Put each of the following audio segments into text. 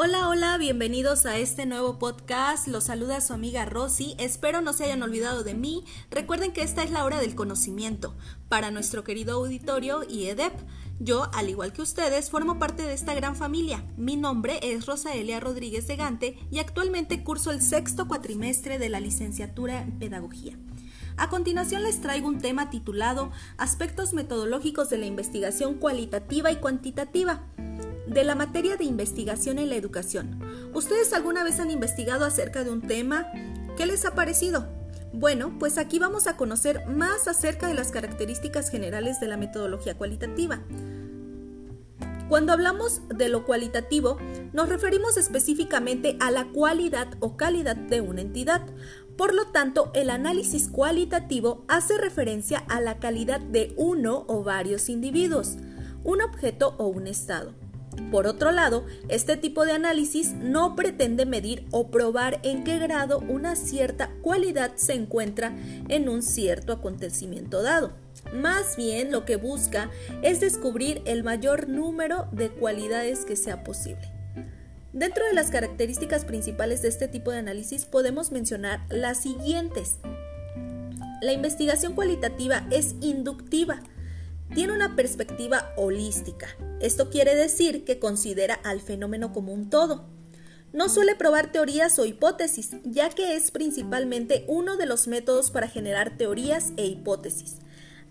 Hola, hola, bienvenidos a este nuevo podcast. Los saluda su amiga Rosy. Espero no se hayan olvidado de mí. Recuerden que esta es la hora del conocimiento para nuestro querido auditorio y EDEP. Yo, al igual que ustedes, formo parte de esta gran familia. Mi nombre es Rosaelia Rodríguez de Gante y actualmente curso el sexto cuatrimestre de la licenciatura en Pedagogía. A continuación les traigo un tema titulado Aspectos metodológicos de la investigación cualitativa y cuantitativa de la materia de investigación en la educación. ¿Ustedes alguna vez han investigado acerca de un tema? ¿Qué les ha parecido? Bueno, pues aquí vamos a conocer más acerca de las características generales de la metodología cualitativa. Cuando hablamos de lo cualitativo, nos referimos específicamente a la cualidad o calidad de una entidad. Por lo tanto, el análisis cualitativo hace referencia a la calidad de uno o varios individuos, un objeto o un estado. Por otro lado, este tipo de análisis no pretende medir o probar en qué grado una cierta cualidad se encuentra en un cierto acontecimiento dado. Más bien lo que busca es descubrir el mayor número de cualidades que sea posible. Dentro de las características principales de este tipo de análisis podemos mencionar las siguientes. La investigación cualitativa es inductiva, tiene una perspectiva holística. Esto quiere decir que considera al fenómeno como un todo. No suele probar teorías o hipótesis, ya que es principalmente uno de los métodos para generar teorías e hipótesis.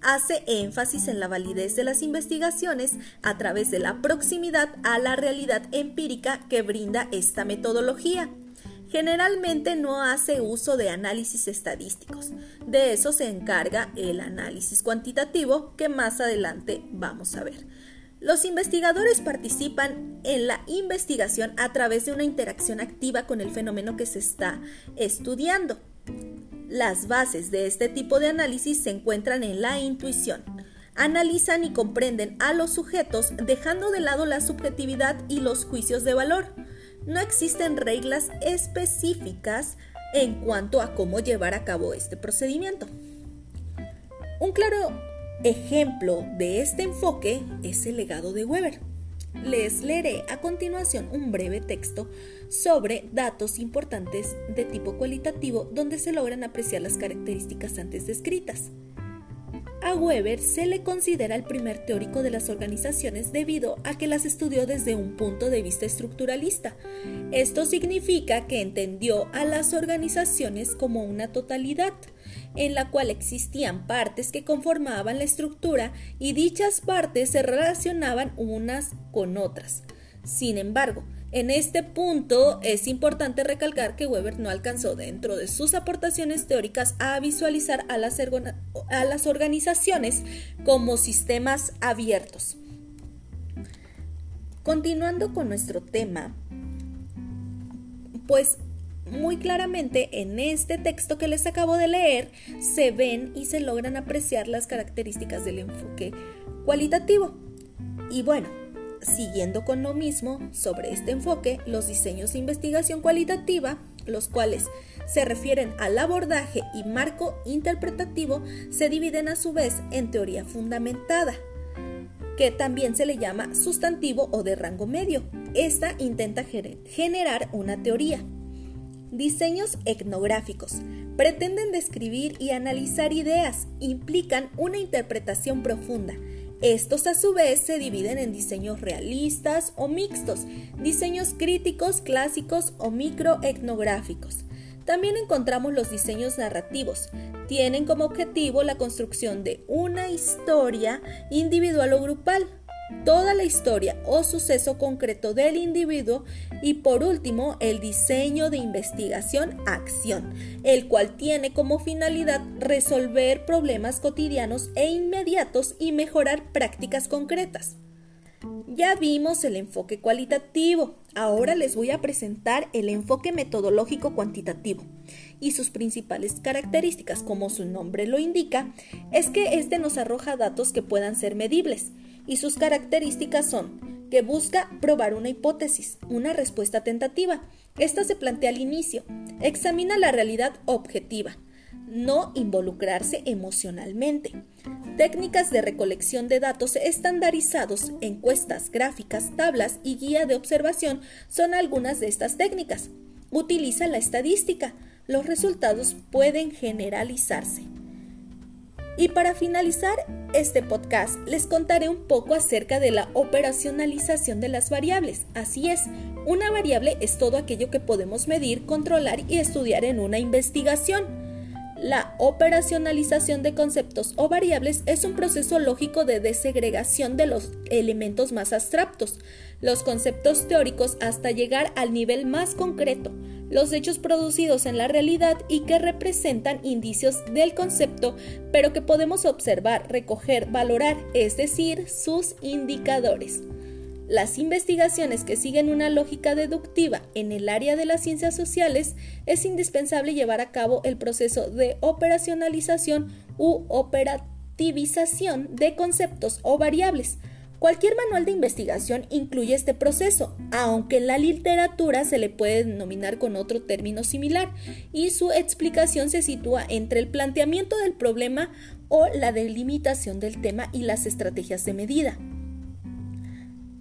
Hace énfasis en la validez de las investigaciones a través de la proximidad a la realidad empírica que brinda esta metodología. Generalmente no hace uso de análisis estadísticos. De eso se encarga el análisis cuantitativo que más adelante vamos a ver. Los investigadores participan en la investigación a través de una interacción activa con el fenómeno que se está estudiando. Las bases de este tipo de análisis se encuentran en la intuición. Analizan y comprenden a los sujetos dejando de lado la subjetividad y los juicios de valor no existen reglas específicas en cuanto a cómo llevar a cabo este procedimiento. Un claro ejemplo de este enfoque es el legado de Weber. Les leeré a continuación un breve texto sobre datos importantes de tipo cualitativo donde se logran apreciar las características antes descritas. A Weber se le considera el primer teórico de las organizaciones debido a que las estudió desde un punto de vista estructuralista. Esto significa que entendió a las organizaciones como una totalidad, en la cual existían partes que conformaban la estructura y dichas partes se relacionaban unas con otras. Sin embargo, en este punto es importante recalcar que Weber no alcanzó dentro de sus aportaciones teóricas a visualizar a las, a las organizaciones como sistemas abiertos. Continuando con nuestro tema, pues muy claramente en este texto que les acabo de leer se ven y se logran apreciar las características del enfoque cualitativo. Y bueno, siguiendo con lo mismo sobre este enfoque, los diseños de investigación cualitativa, los cuales se refieren al abordaje y marco interpretativo, se dividen a su vez en teoría fundamentada, que también se le llama sustantivo o de rango medio. Esta intenta generar una teoría. Diseños etnográficos. Pretenden describir y analizar ideas, implican una interpretación profunda estos a su vez se dividen en diseños realistas o mixtos, diseños críticos, clásicos o microetnográficos. También encontramos los diseños narrativos. Tienen como objetivo la construcción de una historia individual o grupal, toda la historia o suceso concreto del individuo y por último el diseño de investigación-acción, el cual tiene como finalidad resolver problemas cotidianos e inmediatos y mejorar prácticas concretas. Ya vimos el enfoque cualitativo, ahora les voy a presentar el enfoque metodológico cuantitativo. Y sus principales características, como su nombre lo indica, es que este nos arroja datos que puedan ser medibles y sus características son que busca probar una hipótesis, una respuesta tentativa. Esta se plantea al inicio. Examina la realidad objetiva. no involucrarse emocionalmente. Técnicas de recolección de datos estandarizados, encuestas, gráficas, tablas y guía de observación son algunas de estas técnicas. Utiliza la estadística. Los resultados pueden generalizarse. Y para finalizar este podcast, les contaré un poco acerca de la operacionalización de las variables. Así es, una variable es todo aquello que podemos medir, controlar y estudiar en una investigación. La operacionalización de conceptos o variables es un proceso lógico de desegregación de los elementos más abstractos, los conceptos teóricos hasta llegar al nivel más concreto, los hechos producidos en la realidad y que representan indicios del concepto, pero que podemos observar, recoger, valorar, es decir, sus indicadores. Las investigaciones que siguen una lógica deductiva en el área de las ciencias sociales es indispensable llevar a cabo el proceso de operacionalización u operativización de conceptos o variables, Cualquier manual de investigación incluye este proceso, aunque en la literatura se le puede denominar con otro término similar, y su explicación se sitúa entre el planteamiento del problema o la delimitación del tema y las estrategias de medida.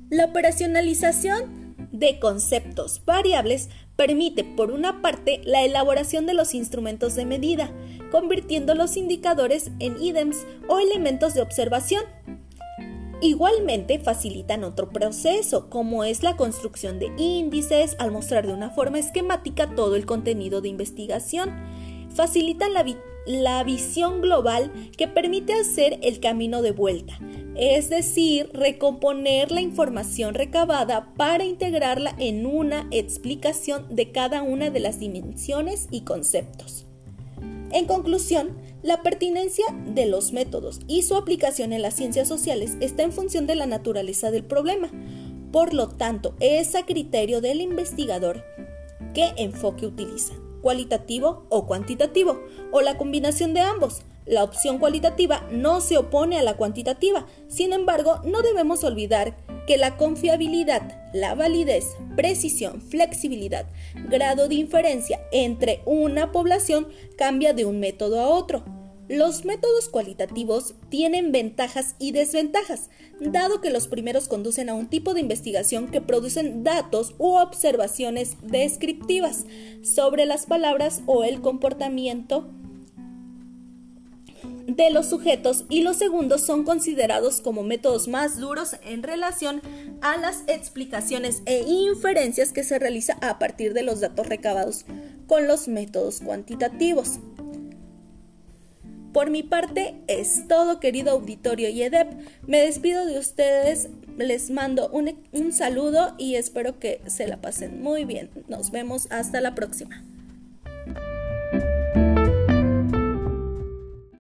La operacionalización de conceptos variables permite, por una parte, la elaboración de los instrumentos de medida, convirtiendo los indicadores en ítems o elementos de observación Igualmente facilitan otro proceso, como es la construcción de índices al mostrar de una forma esquemática todo el contenido de investigación. Facilitan la, la visión global que permite hacer el camino de vuelta, es decir, recomponer la información recabada para integrarla en una explicación de cada una de las dimensiones y conceptos. En conclusión, la pertinencia de los métodos y su aplicación en las ciencias sociales está en función de la naturaleza del problema. Por lo tanto, es a criterio del investigador qué enfoque utiliza, cualitativo o cuantitativo, o la combinación de ambos. La opción cualitativa no se opone a la cuantitativa, sin embargo, no debemos olvidar que la confiabilidad, la validez, precisión, flexibilidad, grado de inferencia entre una población cambia de un método a otro. Los métodos cualitativos tienen ventajas y desventajas, dado que los primeros conducen a un tipo de investigación que producen datos u observaciones descriptivas sobre las palabras o el comportamiento de los sujetos y los segundos son considerados como métodos más duros en relación a las explicaciones e inferencias que se realiza a partir de los datos recabados con los métodos cuantitativos. Por mi parte es todo, querido auditorio y. Me despido de ustedes, les mando un, un saludo y espero que se la pasen muy bien. Nos vemos hasta la próxima.